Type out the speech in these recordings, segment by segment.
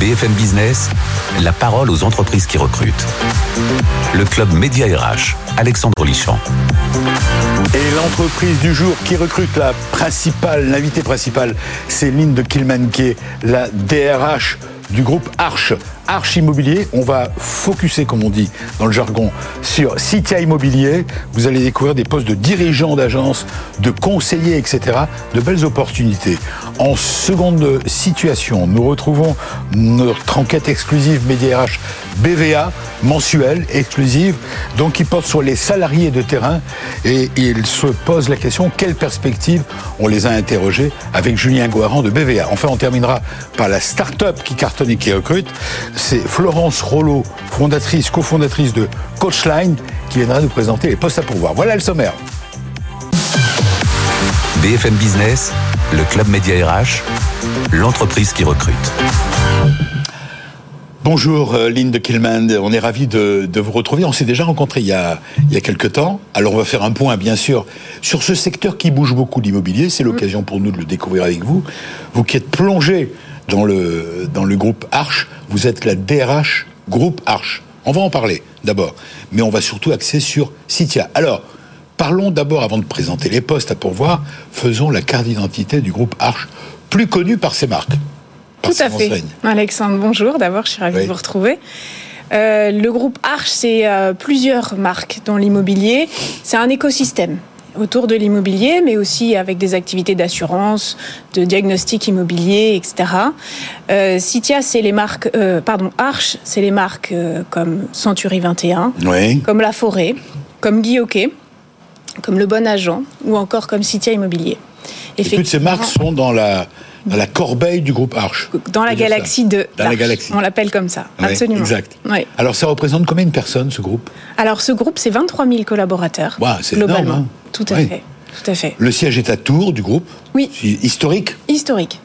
BFM Business, la parole aux entreprises qui recrutent. Le club Média RH, Alexandre Lichamp. Et l'entreprise du jour qui recrute la principale, l'invité principal, c'est Lynn Kilman, qui est la DRH du groupe Arche. Arche Immobilier, on va focuser, comme on dit dans le jargon, sur Citia Immobilier. Vous allez découvrir des postes de dirigeants d'agence, de conseillers, etc. De belles opportunités. En seconde situation, nous retrouvons notre enquête exclusive Média RH BVA, mensuelle, exclusive, donc qui porte sur les salariés de terrain. Et il se pose la question, quelle perspective On les a interrogés avec Julien Guaran de BVA. Enfin, on terminera par la start-up qui cartonne et qui recrute c'est Florence Rollo, fondatrice, cofondatrice de Coachline, qui viendra nous présenter les postes à pourvoir. Voilà le sommaire. BFM Business, le club Média RH, l'entreprise qui recrute. Bonjour euh, Lynn de Killman, on est ravi de, vous retrouver. On s'est déjà rencontrés il y, a, il y a quelques temps. Alors on va faire un point bien sûr sur ce secteur qui bouge beaucoup l'immobilier. C'est l'occasion pour nous de le découvrir avec vous. Vous qui êtes plongé dans le, dans le groupe Arche. Vous êtes la DRH groupe Arche. On va en parler d'abord, mais on va surtout axer sur Citia. Alors, parlons d'abord, avant de présenter les postes à pourvoir, faisons la carte d'identité du groupe Arche, plus connu par ses marques. Tout à fait. Alexandre, bonjour. D'abord, je suis ravie de vous retrouver. Euh, le groupe Arche, c'est euh, plusieurs marques dans l'immobilier. C'est un écosystème autour de l'immobilier, mais aussi avec des activités d'assurance, de diagnostic immobilier, etc. Euh, Citia, c'est les marques, euh, pardon, Arche, c'est les marques euh, comme Century 21, comme La Forêt, comme Guy comme Le Bon Agent, ou encore comme Citia Immobilier. Et toutes ces marques sont dans la dans la corbeille du groupe Arche. Dans la galaxie de. Dans la galaxie. On l'appelle comme ça, absolument. Exact. Alors ça représente combien de personnes ce groupe? Alors ce groupe, c'est 23 000 collaborateurs. c'est globalement. Énorme, hein. Tout à fait. Tout à fait. Le siège est à Tours du groupe Oui. Historique Historique.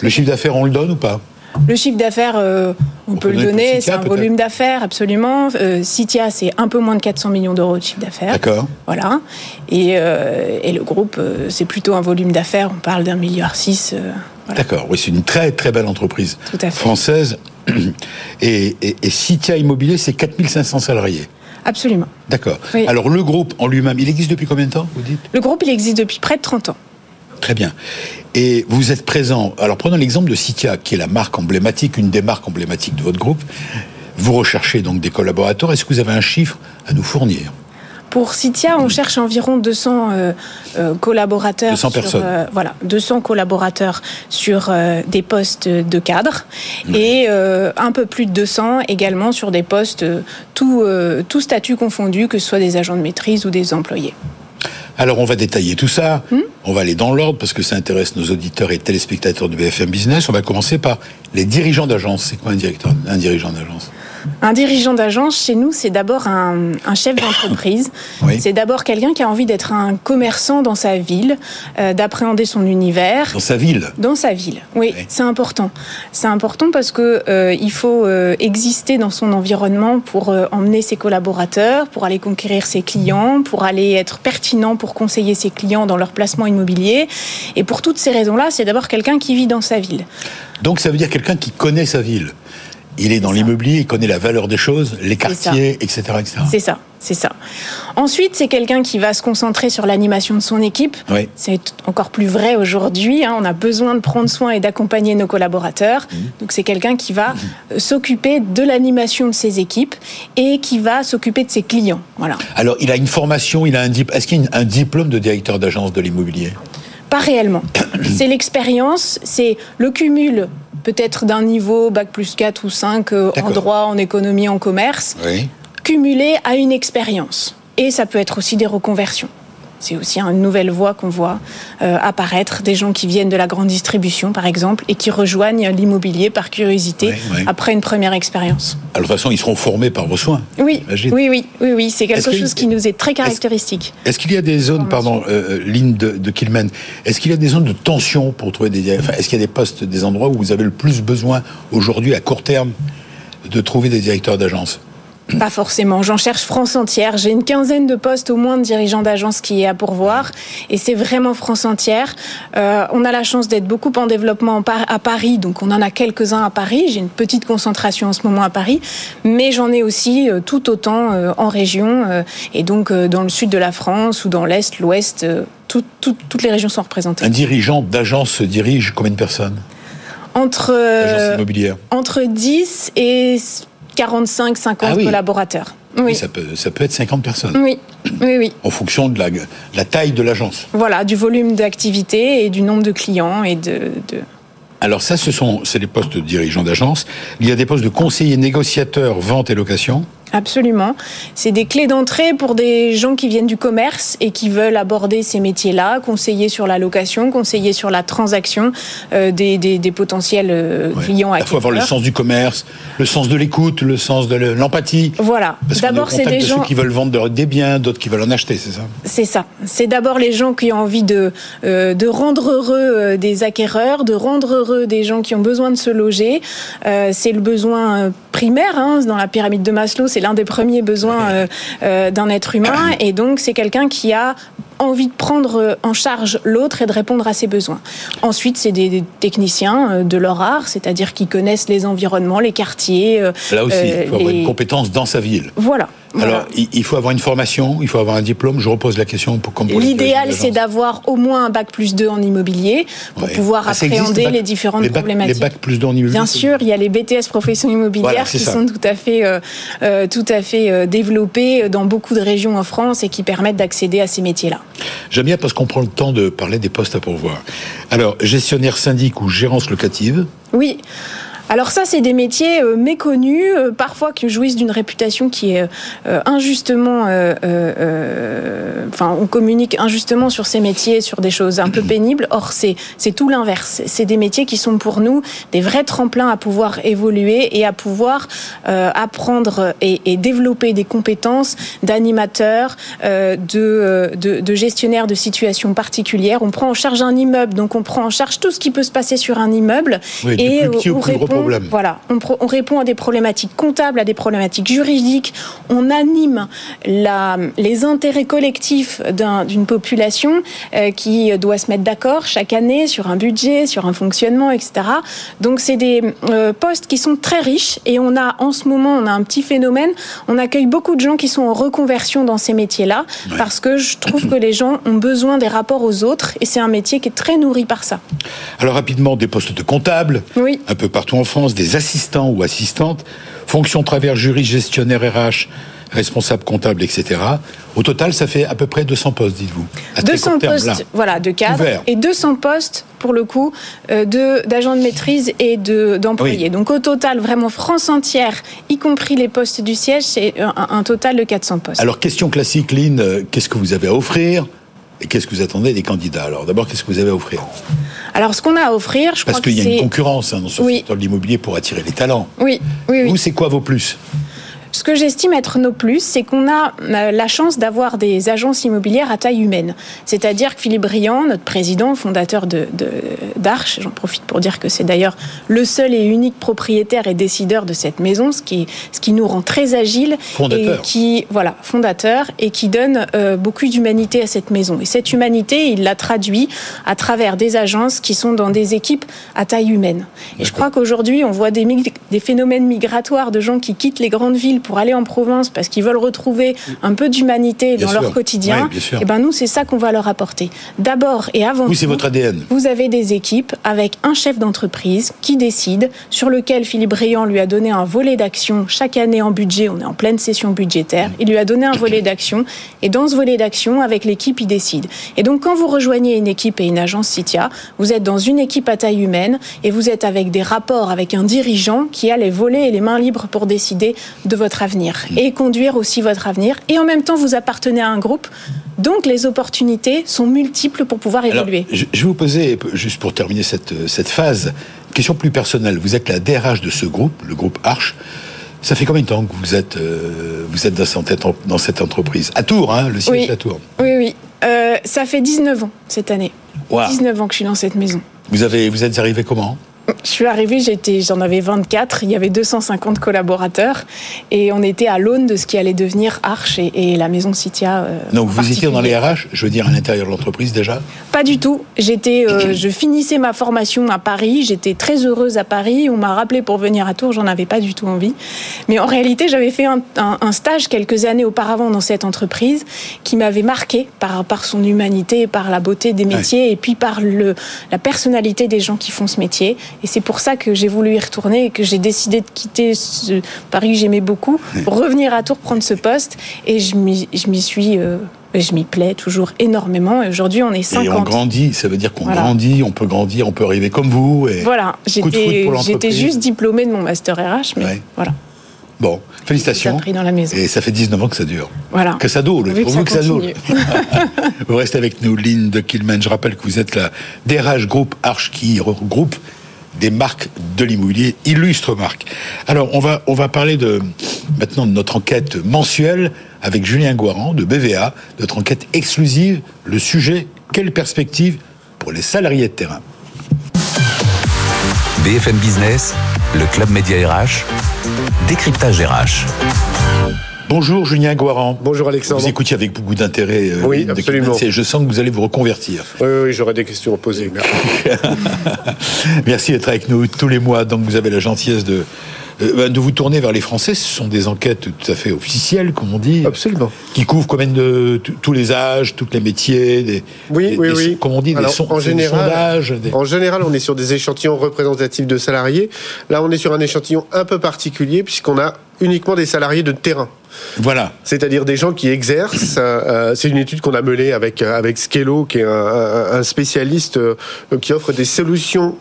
Le chiffre d'affaires, on le donne ou pas le chiffre d'affaires, euh, on, peut le donner, c'est un volume d'affaires, absolument. Euh, Citia, c'est un peu moins de 400 millions d'euros de chiffre d'affaires. D'accord. Voilà. Et, euh, et le groupe, c'est plutôt un volume d'affaires, on parle d'un milliard six. D'accord, oui, c'est une très très belle entreprise Tout à fait. française. Et, et, et Citia Immobilier, c'est 4500 salariés. Absolument. D'accord. Alors le groupe en lui-même, il existe depuis combien de temps, vous dites? Le groupe, il existe depuis près de 30 ans. Très bien. Et vous êtes présent. Alors prenons l'exemple de Citia, qui est la marque emblématique, une des marques emblématiques de votre groupe. Vous recherchez donc des collaborateurs. Est-ce que vous avez un chiffre à nous fournir? Pour Citia, on cherche environ 200 euh, euh, collaborateurs. 200 personnes. Euh, voilà, 200 collaborateurs sur des postes de cadre et un peu plus de 200 également sur des postes tout, tout statut confondu, que ce soit des agents de maîtrise ou des employés. Alors on va détailler tout ça. Hmm on va aller dans l'ordre parce que ça intéresse nos auditeurs et téléspectateurs de BFM Business. On va commencer par les dirigeants d'agence. C'est quoi un directeur, un dirigeant d'agence? Un dirigeant d'agence, chez nous, c'est d'abord un, chef d'entreprise. C'est d'abord quelqu'un qui a envie d'être un commerçant dans sa ville, euh, d'appréhender son univers. Dans sa ville Dans sa ville, oui, c'est important. C'est important parce que euh, il faut euh, exister dans son environnement pour emmener ses collaborateurs, pour aller conquérir ses clients, pour aller être pertinent pour conseiller ses clients dans leur placement immobilier. Et pour toutes ces raisons-là, c'est d'abord quelqu'un qui vit dans sa ville. Donc ça veut dire quelqu'un qui connaît sa ville il est dans l'immobilier, il connaît la valeur des choses, les quartiers, etc. C'est ça, c'est ça. Ensuite, c'est quelqu'un qui va se concentrer sur l'animation de son équipe. C'est encore plus vrai aujourd'hui. Hein. On a besoin de prendre soin et d'accompagner nos collaborateurs. Mmh. Donc, c'est quelqu'un qui va mmh. s'occuper de l'animation de ses équipes et qui va s'occuper de ses clients. Voilà. Alors, il a une formation, il a un diplôme. Est-ce qu'il a un diplôme de directeur d'agence de l'immobilier? Pas réellement. c'est l'expérience, c'est le cumul peut-être d'un niveau bac plus 4 ou 5 euh, en droit, en économie, en commerce, cumulé à une expérience. Et ça peut être aussi des reconversions. C'est aussi une nouvelle voie qu'on voit euh, apparaître, des gens qui viennent de la grande distribution, par exemple, et qui rejoignent l'immobilier par curiosité après une première expérience. Alors, de toute façon, ils seront formés par vos soins. Oui, oui, oui, oui, oui, c'est quelque chose qui nous est très caractéristique. Est-ce qu'il y a des zones, pardon, euh, euh, ligne de, de Kilman, est-ce qu'il y a des zones de tension pour trouver des, enfin, est-ce qu'il y a des postes, des endroits où vous avez le plus besoin aujourd'hui à court terme de trouver des directeurs d'agence? Pas forcément. J'en cherche France entière. J'ai une quinzaine de postes au moins de dirigeants d'agence qui est à pourvoir. Et c'est vraiment France entière. Euh, on a la chance d'être beaucoup en développement à Paris. Donc on en a quelques-uns à Paris. J'ai une petite concentration en ce moment à Paris. Mais j'en ai aussi euh, tout autant euh, en région. Et donc dans le sud de la France ou dans l'Est, l'Ouest. Tout, tout, toutes les régions sont représentées. Un dirigeant d'agence dirige combien de personnes? Entre, entre 10 et 45, 50 ah oui. collaborateurs. Oui. oui. ça, peut, ça peut être 50 personnes. Oui, oui, oui. En fonction de la, la taille de l'agence. Voilà, du volume d'activité et du nombre de clients et de... de... Alors ça, ce sont c'est les postes de dirigeants d'agence. Il y a des postes de conseiller négociateur vente et location. Absolument. C'est des clés d'entrée pour des gens qui viennent du commerce et qui veulent aborder ces métiers-là, conseiller sur la location, conseiller sur la transaction euh, des, des, des, potentiels euh, ouais. clients. Il faut avoir le sens du commerce, le sens de l'écoute, le sens de l'empathie. Voilà. D'abord, c'est des gens ceux qui veulent vendre des biens, d'autres qui veulent en acheter, c'est ça? C'est ça. C'est d'abord les gens qui ont envie de, euh, de rendre heureux euh, des acquéreurs, de rendre heureux des gens qui ont besoin de se loger. C'est le besoin primaire hein, dans la pyramide de Maslow c'est l'un des premiers besoins euh, euh, d'un être humain. Et donc, c'est quelqu'un qui a envie de prendre en charge l'autre et de répondre à ses besoins. Ensuite, c'est des, techniciens euh, de leur art, c'est-à-dire qui connaissent les environnements, les quartiers. Là aussi, il faut les... avoir une compétence dans sa ville. Voilà. Alors, il faut avoir une formation, il faut avoir un diplôme. Je repose la question pour comme L'idéal, c'est d'avoir au moins un bac plus 2 en immobilier pour ouais. pouvoir ah, appréhender bac, les différentes les bac, problématiques. Les bacs plus 2 en immobilier. Bien sûr, il y a les BTS professions immobilières voilà, qui ça. sont tout à fait, euh, euh, tout à fait euh, développés dans beaucoup de régions en France et qui permettent d'accéder à ces métiers-là. J'aime bien parce qu'on prend le temps de parler des postes à pourvoir. Alors, gestionnaire syndic ou gérance locative? Oui. Alors ça, c'est des métiers euh, méconnus, euh, parfois qui jouissent d'une réputation qui est euh, injustement... Enfin, on communique injustement sur ces métiers, sur des choses un peu pénibles. Or, c'est tout l'inverse. C'est des métiers qui sont pour nous des vrais tremplins à pouvoir évoluer et à pouvoir apprendre et, et, développer des compétences d'animateurs, de, de, de gestionnaires de situations particulières. On prend en charge un immeuble, donc on prend en charge tout ce qui peut se passer sur un immeuble. Oui, et répond Problème. Voilà, on, on, répond à des problématiques comptables, à des problématiques juridiques. On anime la, les intérêts collectifs d'une un, population euh, qui doit se mettre d'accord chaque année sur un budget, sur un fonctionnement, etc. Donc c'est des euh, postes qui sont très riches et on a en ce moment on a un petit phénomène. On accueille beaucoup de gens qui sont en reconversion dans ces métiers-là ouais. parce que je trouve que les gens ont besoin des rapports aux autres et c'est un métier qui est très nourri par ça. Alors rapidement des postes de comptables, oui. un peu partout en France des assistants ou assistantes, fonction travers juriste, gestionnaire RH, responsable comptable, etc. Au total, ça fait à peu près 200 postes, dites-vous. 200 postes, là. voilà, de cadre Ouvert. et 200 postes pour le coup euh, d'agents de, de, maîtrise et d'employés. De, oui. Donc au total, vraiment France entière, y compris les postes du siège, c'est un, un, total de 400 postes. Alors question classique, Lynn, euh, qu'est-ce que vous avez à offrir? Qu'est-ce que vous attendez des candidats Alors? D'abord, qu'est-ce que vous avez à offrir? Alors ce qu'on a à offrir, je Parce crois qu'il que y a une concurrence hein, dans ce oui. secteur de l'immobilier pour attirer les talents. Oui, oui, oui. Vous, c'est quoi vos plus? Ce que j'estime être nos plus, c'est qu'on a euh, la chance d'avoir des agences immobilières à taille humaine. C'est-à-dire que Philippe Briand, notre président, fondateur de, d'Arche, j'en profite pour dire que c'est d'ailleurs le seul et unique propriétaire et décideur de cette maison, ce qui, ce qui nous rend très agile. Fondateur. Et qui, voilà, fondateur, et qui donne euh, beaucoup d'humanité à cette maison. Et cette humanité, il la traduit à travers des agences qui sont dans des équipes à taille humaine. Et je crois qu'aujourd'hui, on voit des, des phénomènes migratoires de gens qui quittent les grandes villes pour aller en province parce qu'ils veulent retrouver un peu d'humanité dans sûr. leur quotidien, et ben nous c'est ça qu'on va leur apporter. D'abord et avant oui, tout, c'est votre ADN. Vous avez des équipes avec un chef d'entreprise qui décide, sur lequel Philippe Briand lui a donné un volet d'action chaque année en budget. On est en pleine session budgétaire. Il lui a donné un volet d'action et dans ce volet d'action, avec l'équipe, il décide. Et donc quand vous rejoignez une équipe et une agence Citia, vous êtes dans une équipe à taille humaine et vous êtes avec des rapports avec un dirigeant qui a les volets et les mains libres pour décider de votre avenir et conduire aussi votre avenir. Et en même temps, vous appartenez à un groupe. Donc les opportunités sont multiples pour pouvoir évoluer. Alors, je, vais vous poser, juste pour terminer cette, cette phase, une question plus personnelle. Vous êtes la DRH de ce groupe, le groupe Arche. Ça fait combien de temps que vous êtes, euh, vous êtes dans, cette, dans cette entreprise? À Tours, hein, le siège oui. à Tours. Oui, oui. Euh, ça fait 19 ans cette année. Wow. 19 ans que je suis dans cette maison. Vous, avez, vous êtes arrivé comment? Je suis arrivée, j'étais, j'en avais 24, il y avait 250 collaborateurs et on était à l'aune de ce qui allait devenir Arch et, la maison Citia. Euh, Donc vous étiez dans les RH, je veux dire à l'intérieur de l'entreprise déjà Pas du tout. J'étais, euh, je finissais ma formation à Paris, j'étais très heureuse à Paris. On m'a rappelé pour venir à Tours, j'en avais pas du tout envie. Mais en réalité, j'avais fait un, stage quelques années auparavant dans cette entreprise qui m'avait marqué par, par son humanité, par la beauté des métiers et puis par le, la personnalité des gens qui font ce métier. Et c'est pour ça que j'ai voulu y retourner et que j'ai décidé de quitter ce Paris que j'aimais beaucoup pour revenir à Tours prendre ce poste. Et je m'y suis. Euh, je m'y plais toujours énormément. Et aujourd'hui, on est 50. Et on grandit, ça veut dire qu'on grandit, on peut grandir, on peut arriver comme vous. Et voilà, j'étais juste diplômée de mon master RH, mais voilà. Bon, félicitations. dans la maison. Et ça fait 19 ans que ça dure. Voilà. Que ça dure, pour vous que ça dure. vous restez avec nous, Lynn de Kilman. Je rappelle que vous êtes la DRH Group Arch qui regroupe des marques de l'immobilier, illustres marques. Alors, on va, on va parler de, maintenant de notre enquête mensuelle avec Julien Guaran de BVA, notre enquête exclusive. Le sujet, quelle perspective pour les salariés de terrain BFM Business, le Club Média RH, décryptage RH. Bonjour Julien Guaran. Bonjour Alexandre. Vous écoutiez avec beaucoup d'intérêt. Euh, oui, absolument. Je sens que vous allez vous reconvertir. Oui, oui, j'aurai des questions à poser. Merci. D'être avec nous tous les mois. Donc vous avez la gentillesse de euh, bah, de vous tourner vers les Français. Ce sont des enquêtes tout à fait officielles, comme on dit. Absolument. Qui couvrent quand même de tous les âges, tous les métiers. Des, oui, oui, oui. Comme on dit, des, en général, sondages. En général, on est sur des échantillons représentatifs de salariés. Là, on est sur un échantillon un peu particulier puisqu'on a uniquement des salariés de terrain. Voilà. C'est-à-dire des gens qui exercent. Euh, c'est une étude qu'on a menée avec euh, avec Skello, qui est un, spécialiste euh, qui offre des solutions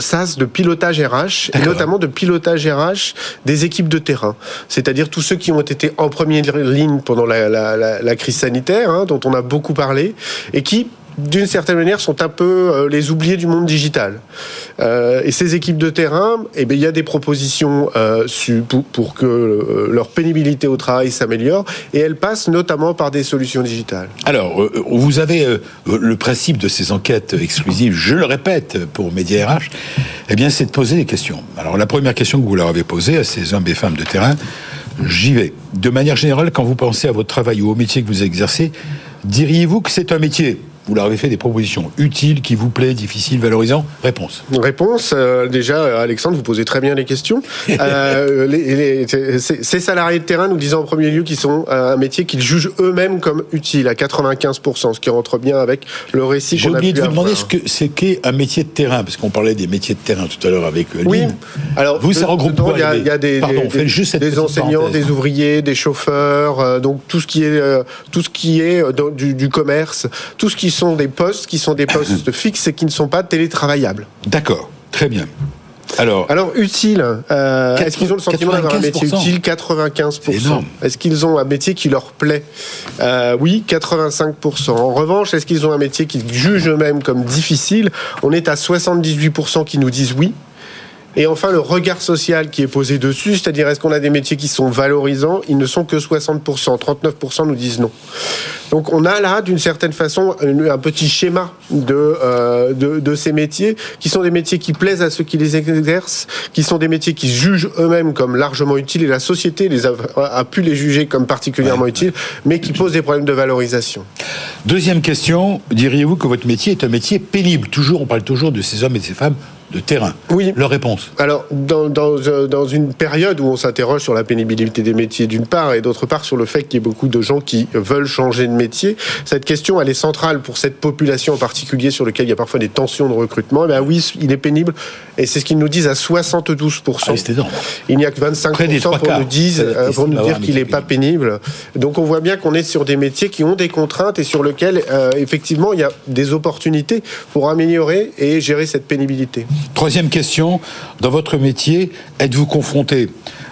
SaaS de pilotage RH, et notamment de pilotage RH des équipes de terrain. C'est-à-dire tous ceux qui ont été en première ligne pendant la, crise sanitaire, hein, dont on a beaucoup parlé, et qui d'une certaine manière, sont un peu euh, les oubliés du monde digital. Euh, et ces équipes de terrain, eh bien, il y a des propositions euh, pour, que leur pénibilité au travail s'améliore, et elles passent notamment par des solutions digitales. Alors, vous avez le principe de ces enquêtes exclusives, je le répète, pour Média RH, eh bien, c'est de poser des questions. Alors, la première question que vous leur avez posée à ces hommes et femmes de terrain, j'y vais. De manière générale, quand vous pensez à votre travail ou au métier que vous exercez, diriez-vous que c'est un métier vous leur avez fait des propositions utiles, qui vous plaît, difficiles, valorisants Réponse. Réponse. Euh, déjà, Alexandre, vous posez très bien les questions. euh, les, ces salariés de terrain nous disent en premier lieu qu'ils sont euh, un métier qu'ils jugent eux-mêmes comme utile à 95%, ce qui rentre bien avec le récit J'ai oublié de vous demander ce que c'est qu'est un métier de terrain, parce qu'on parlait des métiers de terrain tout à l'heure avec euh, Oui. Alors, vous, ça regroupe Il y, a des, Pardon, des, juste des enseignants, des ouvriers, des chauffeurs, donc tout ce qui est, tout ce qui est du, du commerce, tout ce qui sont des postes qui sont des postes fixes et qui ne sont pas télétravaillables. D'accord, très bien. Alors, Alors utile, euh, est-ce qu'ils ont le sentiment d'avoir un métier utile 95%. Est-ce qu'ils ont un métier qui leur plaît? Euh, Oui, 85%. En revanche, est-ce qu'ils ont un métier qu'ils jugent eux-mêmes comme difficile? On est à 78% qui nous disent oui. Et enfin, le regard social qui est posé dessus, c'est-à-dire est-ce qu'on a des métiers qui sont valorisants Ils ne sont que 60%. 39% nous disent non. Donc on a là, d'une certaine façon, un petit schéma euh, de, de, ces métiers, qui sont des métiers qui plaisent à ceux qui les exercent, qui sont des métiers qui jugent eux-mêmes comme largement utiles, et la société les a, pu les juger comme particulièrement utiles, mais qui posent des problèmes de valorisation. Deuxième question, diriez-vous que votre métier est un métier pénible? Toujours, on parle toujours de ces hommes et de ces femmes de terrain. Oui. Leur réponse Alors, dans, dans, euh, dans une période où on s'interroge sur la pénibilité des métiers d'une part, et d'autre part sur le fait qu'il y ait beaucoup de gens qui veulent changer de métier, cette question, elle est centrale pour cette population en particulier sur laquelle il y a parfois des tensions de recrutement. Eh bien oui, il est pénible, et c'est ce qu'ils nous disent à 72%. Ah, il n'y a que 25% pour nous, disent, euh, pour nous dire qu'il n'est pas pénible. Donc on voit bien qu'on est sur des métiers qui ont des contraintes et sur lesquels, euh, effectivement, il y a des opportunités pour améliorer et gérer cette pénibilité. Troisième question, dans votre métier, êtes-vous confronté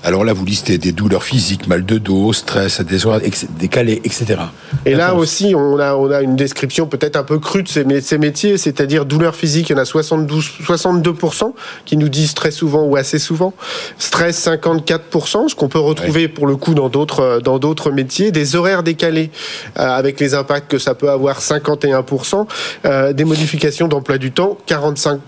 alors là, vous listez des douleurs physiques, mal de dos, stress, des horaires décalés, etc. Et là aussi, on a, on a une description peut-être un peu crue de ces, métiers, c'est-à-dire douleurs physiques, il y en a 72, 62% qui nous disent très souvent ou assez souvent. Stress, 54%, ce qu'on peut retrouver pour le coup dans d'autres, dans d'autres métiers. Des horaires décalés, euh, avec les impacts que ça peut avoir, 51%. Euh, des modifications d'emploi du temps, 45%.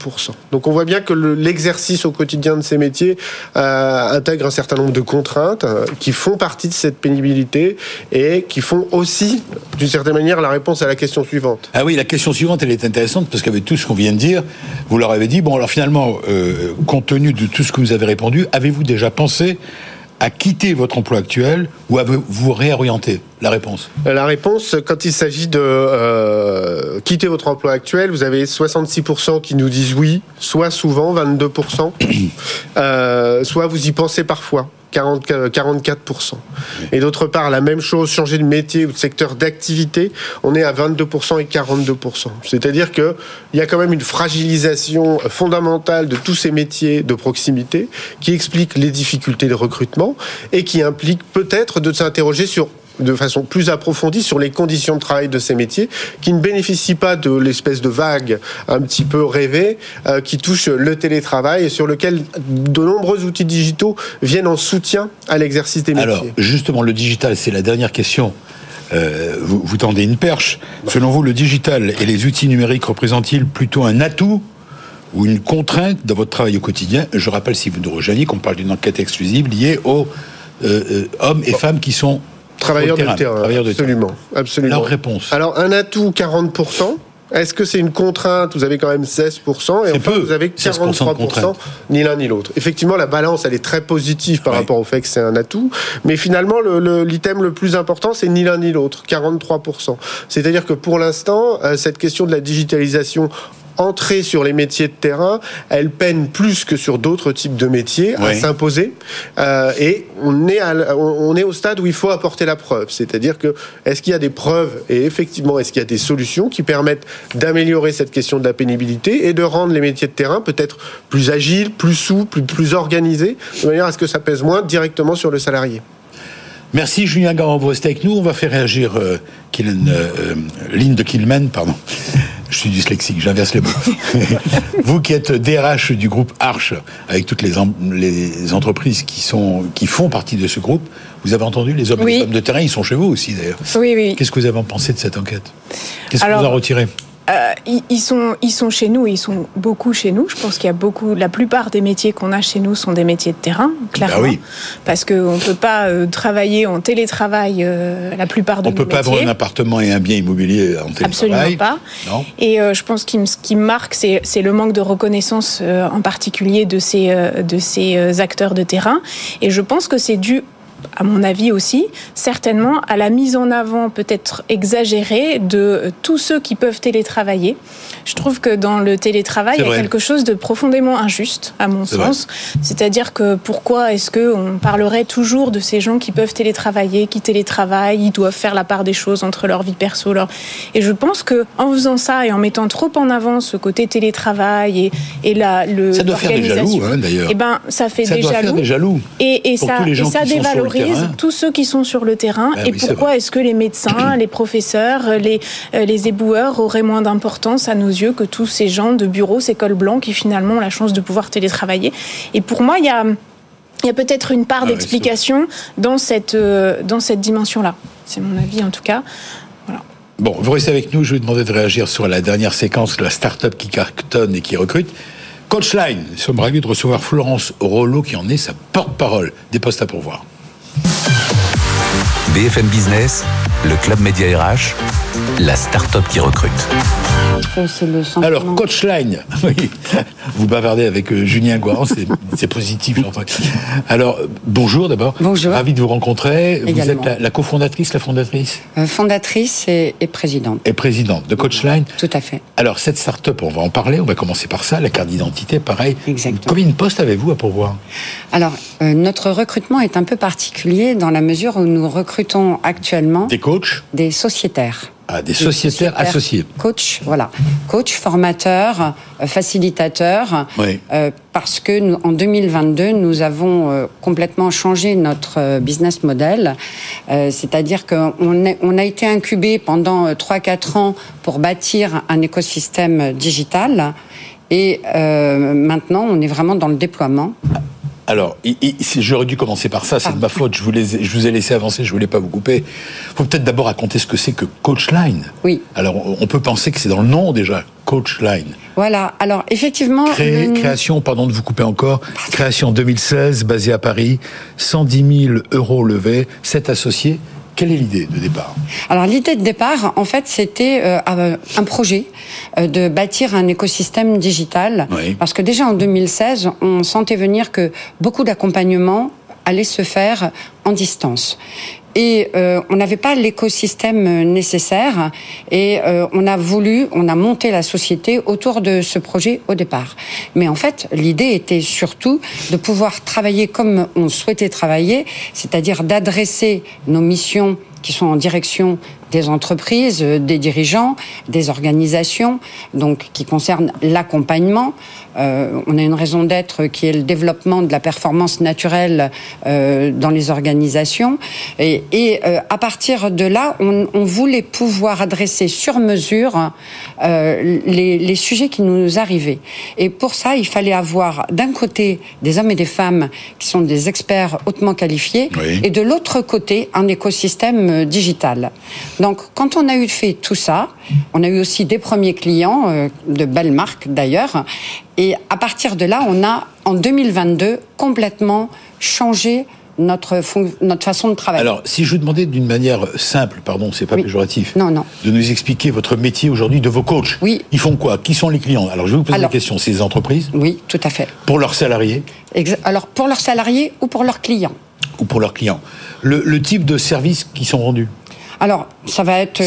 Donc on voit bien que l'exercice au quotidien de ces métiers euh, intègre un certain nombre de contraintes euh, qui font partie de cette pénibilité et qui font aussi, d'une certaine manière, la réponse à la question suivante. Ah oui, la question suivante, elle est intéressante parce qu'avec tout ce qu'on vient de dire, vous leur avez dit, bon alors finalement, euh, compte tenu de tout ce que vous avez répondu, avez-vous déjà pensé à quitter votre emploi actuel ou à vous réorienter La réponse La réponse, quand il s'agit de euh, quitter votre emploi actuel, vous avez 66% qui nous disent oui, soit souvent 22%, euh, soit vous y pensez parfois. 40, 44%. Et d'autre part, la même chose, changer de métier ou de secteur d'activité, on est à 22% et 42%. C'est-à-dire qu'il y a quand même une fragilisation fondamentale de tous ces métiers de proximité qui explique les difficultés de recrutement et qui implique peut-être de s'interroger sur de façon plus approfondie sur les conditions de travail de ces métiers, qui ne bénéficient pas de l'espèce de vague un petit peu rêvée euh, qui touche le télétravail et sur lequel de nombreux outils digitaux viennent en soutien à l'exercice des métiers. Alors, justement, le digital, c'est la dernière question. Euh, vous, vous tendez une perche. Selon vous, le digital et les outils numériques représentent-ils plutôt un atout ou une contrainte dans votre travail au quotidien? Je rappelle, si vous nous rejoignez, qu'on parle d'une enquête exclusive liée aux euh, hommes et femmes qui sont Travailleurs de terrain, absolument, absolument. Leur réponse. Alors un atout 40%. Est-ce que c'est une contrainte? Vous avez quand même 16% et enfin vous avez 43%, ni l'un ni l'autre. Effectivement, la balance, elle est très positive par rapport au fait que c'est un atout. Mais finalement, l'item le, le, plus important, c'est ni l'un ni l'autre, 43%. C'est-à-dire que pour l'instant, euh, cette question de la digitalisation entrer sur les métiers de terrain, elle peine plus que sur d'autres types de métiers à s'imposer. Euh, et on est, on est au stade où il faut apporter la preuve. C'est-à-dire que est-ce qu'il y a des preuves et effectivement est-ce qu'il y a des solutions qui permettent d'améliorer cette question de la pénibilité et de rendre les métiers de terrain peut-être plus agiles, plus souples, plus organisés, de manière à ce que ça pèse moins directement sur le salarié? Merci Julien Garand, vous restez avec nous. On va faire réagir euh, euh, euh Lynn de Killman, pardon. Je suis dyslexique, j'inverse les mots. vous qui êtes DRH du groupe Arche, avec toutes les, les, entreprises qui, sont, qui font partie de ce groupe, vous avez entendu les hommes et les femmes de terrain, ils sont chez vous aussi d'ailleurs. Oui, oui. Qu'est-ce que vous avez pensé de cette enquête? Qu'est-ce que vous en retirez? Euh, ils, sont, ils sont chez nous, ils sont beaucoup chez nous. Je pense qu'il y a beaucoup, la plupart des métiers qu'on a chez nous sont des métiers de terrain, clairement. Bah oui. Parce qu'on ne peut pas euh, travailler en télétravail euh, la plupart de On ne peut pas avoir un appartement et un bien immobilier en télétravail. Absolument pas. Non. Et je pense que ce qui me marque, c'est le manque de reconnaissance en particulier de ces, de ces acteurs de terrain. Et je pense que c'est dû à mon avis aussi, certainement à la mise en avant peut-être exagérée de tous ceux qui peuvent télétravailler. Je trouve que dans le télétravail, il y a quelque chose de profondément injuste, à mon sens. C'est-à-dire que pourquoi est-ce qu'on parlerait toujours de ces gens qui peuvent télétravailler, qui télétravaillent, ils doivent faire la part des choses entre leur vie perso, leur... Et je pense que en faisant ça et en mettant trop en avant ce côté télétravail et, et la, le... Ça doit faire des jaloux, hein, d'ailleurs. Eh ben, ça fait des, doit jaloux. Faire des jaloux. Et, et ça, et ça dévalorise tous ceux qui sont sur le terrain. Ah et pourquoi est-ce que les médecins, les professeurs, les, euh, les éboueurs auraient moins d'importance à nos yeux que tous ces gens de bureaux, ces cols blancs qui finalement ont la chance de pouvoir télétravailler? Et pour moi, il y a... Il y a peut-être une part ah d'explication dans cette, euh, dans cette dimension-là. C'est mon avis en tout cas. Bon, vous restez avec nous. Je vais demander de réagir sur la dernière séquence de la start-up qui cartonne et qui recrute. Coachline, nous sommes ravis de recevoir Florence Rollo qui en est sa porte-parole. Des postes à pourvoir. BFM Business, le club média RH, la start-up qui recrute. Alors, Coachline, oui, vous bavardez avec euh, Julien Guaran, c'est positif. Alors, bonjour d'abord. Bonjour. Ravi de vous rencontrer. Vous êtes la, cofondatrice, la fondatrice euh, Fondatrice et, présidente. Et présidente de Coachline. Tout à fait. Alors, cette start-up, on va en parler, on va commencer par ça, la carte d'identité, pareil. Exactement. Combien de postes avez-vous à pourvoir? Alors, euh, notre recrutement est un peu particulier dans la mesure où nous recrutons actuellement... Des coachs? Des sociétaires. Ah, des sociétaires, associés. Coach, voilà. Coach, formateur, euh, facilitateur. Euh, parce que nous, en 2022, nous avons euh, complètement changé notre business model. C'est-à-dire qu'on on a été incubé pendant 3-4 ans pour bâtir un écosystème digital. Et maintenant, on est vraiment dans le déploiement. Alors, j'aurais dû commencer par ça, c'est de ma faute. Je vous, je vous ai laissé avancer, je voulais pas vous couper. Il faut peut-être d'abord raconter ce que c'est que Coachline. Oui. Alors, on peut penser que c'est dans le nom déjà, Coachline. Voilà. Alors, effectivement. Création, pardon de vous couper encore, création 2016, basée à Paris, 110 000 euros levés, 7 associés. Quelle est l'idée de départ Alors l'idée de départ, en fait, c'était euh, un projet euh, de bâtir un écosystème digital. Parce que déjà en 2016, on sentait venir que beaucoup d'accompagnement allait se faire en distance et euh, on n'avait pas l'écosystème nécessaire et euh, on a voulu, on a monté la société autour de ce projet au départ. Mais en fait, l'idée était surtout de pouvoir travailler comme on souhaitait travailler, c'est-à-dire d'adresser nos missions qui sont en direction des entreprises, euh, des dirigeants, des organisations, donc qui concernent l'accompagnement. Euh, on a une raison d'être qui est le développement de la performance naturelle euh, dans les organisations. Et, et euh, à partir de là, on, on, voulait pouvoir adresser sur mesure les, les, sujets qui nous arrivaient. Et pour ça, il fallait avoir d'un côté des hommes et des femmes qui sont des experts hautement qualifiés, et de l'autre côté un écosystème digital. Donc, quand on a eu fait tout ça, on a eu aussi des premiers clients, euh, de belles marques d'ailleurs, et à partir de là, on a, en 2022, complètement changé notre, notre façon de travailler. Alors, si je vous demandais d'une manière simple, pardon, c'est pas péjoratif, non, non. de nous expliquer votre métier aujourd'hui de vos coachs. Oui. Ils font quoi? Qui sont les clients? Alors, je vais vous poser la question. C'est les entreprises? Oui, tout à fait. Pour leurs salariés? Alors, pour leurs salariés ou pour leurs clients? Ou pour leurs clients. Le, type de services qui sont rendus alors, ça va être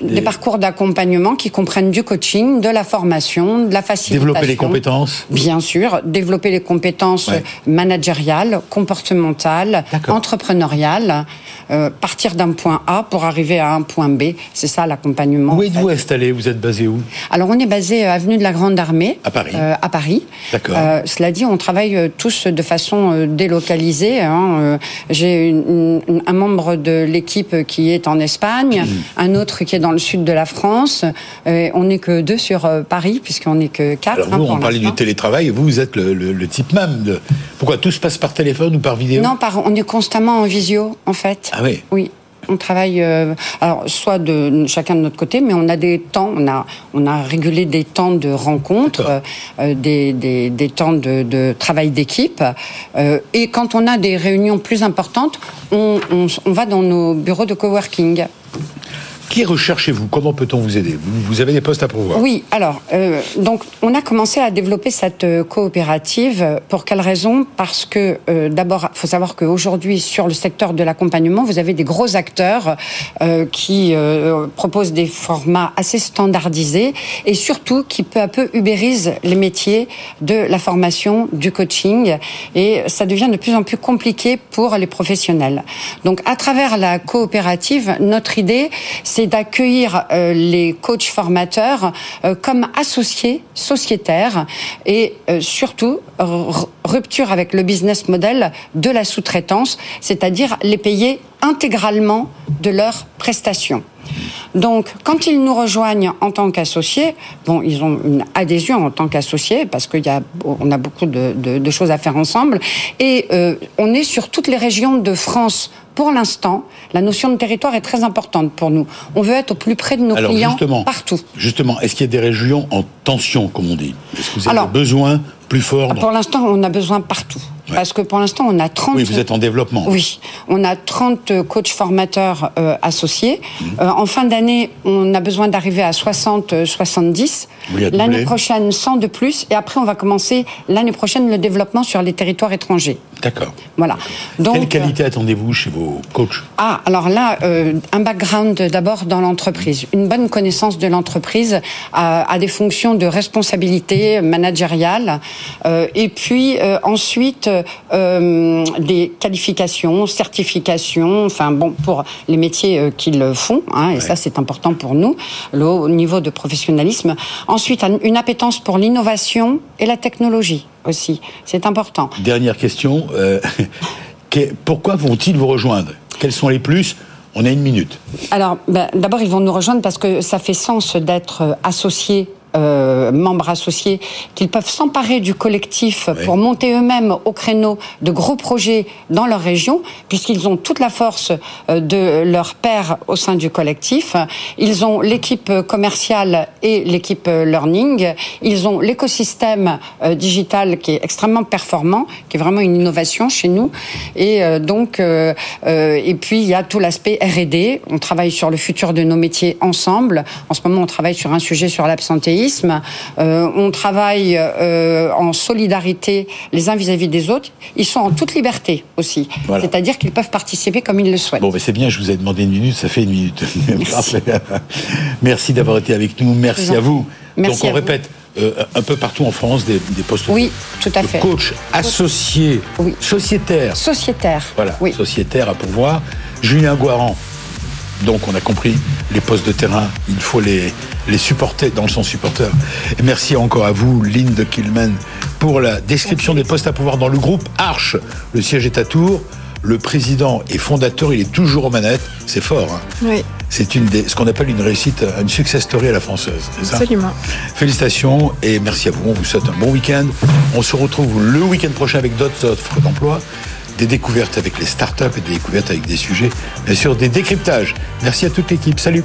des, parcours d'accompagnement qui comprennent du coaching, de la formation, de la facilitation. Développer les compétences Bien sûr, développer les compétences managériales, comportementales, entrepreneuriales. Euh, partir d'un point A pour arriver à un point B. C'est ça l'accompagnement. Où êtes-vous installé? Vous êtes basé où? Alors on est basé à euh, avenue de la Grande Armée. À Paris. Euh, à Paris. D'accord. cela dit, on travaille tous de façon délocalisée. Hein. J'ai un membre de l'équipe qui est en Espagne, mmh. un autre qui est dans le sud de la France. on n'est que deux sur Paris puisqu'on n'est que quatre. Alors vous, hein, on parlait du télétravail. Vous, vous êtes le, type même de. Pourquoi tout se passe par téléphone ou par vidéo? Non, par, on est constamment en visio en fait. Ah oui Oui. On travaille, euh, alors soit de chacun de notre côté, mais on a des temps, on a, on a régulé des temps de rencontre, euh, des, des, des, temps de, de travail d'équipe. Euh, et quand on a des réunions plus importantes, on, on, on va dans nos bureaux de coworking. Qui recherchez-vous? Comment peut-on vous aider? Vous, avez des postes à pourvoir Oui, alors, euh, donc, on a commencé à développer cette euh, coopérative. Pour quelle raison? Parce que, euh, d'abord, il faut savoir qu'aujourd'hui, sur le secteur de l'accompagnement, vous avez des gros acteurs euh, qui euh, proposent des formats assez standardisés et surtout qui, peu à peu, ubérisent les métiers de la formation, du coaching. Et ça devient de plus en plus compliqué pour les professionnels. Donc, à travers la coopérative, notre idée, c'est d'accueillir euh, les coachs formateurs euh, comme associés sociétaires et euh, surtout rupture avec le business model de la sous-traitance, c'est-à-dire les payer intégralement de leurs prestations. Donc, quand ils nous rejoignent en tant qu'associés, bon, ils ont une adhésion en tant qu'associés parce qu'on a, on a beaucoup de, choses à faire ensemble. Et on est sur toutes les régions de France pour l'instant, la notion de territoire est très importante pour nous. On veut être au plus près de nos clients partout. Justement, est-ce qu'il y a des régions en tension, comme on dit? Est-ce que vous avez besoin plus fort Pour l'instant, on a besoin partout. Parce que pour l'instant, on a 30... Oui, vous êtes en développement. Oui, on a 30 coachs formateurs euh, associés. Mmh. Euh, en fin d'année, on a besoin d'arriver à 60, 70. Euh, l'année prochaine, 100 de plus. Et après, on va commencer l'année prochaine le développement sur les territoires étrangers. D'accord. Voilà. Donc, Quelle qualité attendez-vous chez vos coachs? Ah, alors là, euh, un background d'abord dans l'entreprise. Une bonne connaissance de l'entreprise à, à, des fonctions de responsabilité managériale. Euh, et puis euh, ensuite, euh, des qualifications, certifications, enfin bon, pour les métiers euh, qu'ils font, hein, et ouais. ça c'est important pour nous, le haut niveau de professionnalisme. Ensuite, une appétence pour l'innovation et la technologie aussi, c'est important. Dernière question, euh, pourquoi vont-ils vous rejoindre? Quels sont les plus? On a une minute. Alors, ben, d'abord, ils vont nous rejoindre parce que ça fait sens d'être associés euh, membres associés qu'ils peuvent s'emparer du collectif pour monter eux-mêmes au créneau de gros projets dans leur région, puisqu'ils ont toute la force euh, de leur père au sein du collectif. Ils ont l'équipe commerciale et l'équipe learning. Ils ont l'écosystème euh, digital qui est extrêmement performant, qui est vraiment une innovation chez nous. Et donc, et puis il y a tout l'aspect R&D. On travaille sur le futur de nos métiers ensemble. En ce moment, on travaille sur un sujet sur l'absentéisme euh, on travaille euh, en solidarité les uns vis-à-vis des autres. Ils sont en toute liberté aussi. C'est-à-dire qu'ils peuvent participer comme ils le souhaitent. Bon, mais c'est bien, je vous ai demandé une minute, ça fait une minute. Merci, Merci d'avoir été avec nous. Merci à vous. Merci Donc on répète. Euh, un peu partout en France des, postes oui, tout à fait. coach associé, sociétaire. Sociétaire. Voilà, oui. sociétaire à pouvoir. Julien Guaran, donc on a compris, les postes de terrain, il faut les, les supporter dans le sens supporter. Et merci encore à vous, Lynn Killman, pour la description des postes à pouvoir dans le groupe Arche. Le siège est à Tours. Le président et fondateur, il est toujours aux manettes. C'est fort. Hein oui. C'est une des, ce qu'on appelle une réussite, une success story à la française. Absolument. Félicitations et merci à vous. On vous souhaite un bon week-end. On se retrouve le week-end prochain avec d'autres offres d'emploi des découvertes avec les startups et des découvertes avec des sujets, bien sûr, des décryptages. Merci à toute l'équipe. Salut.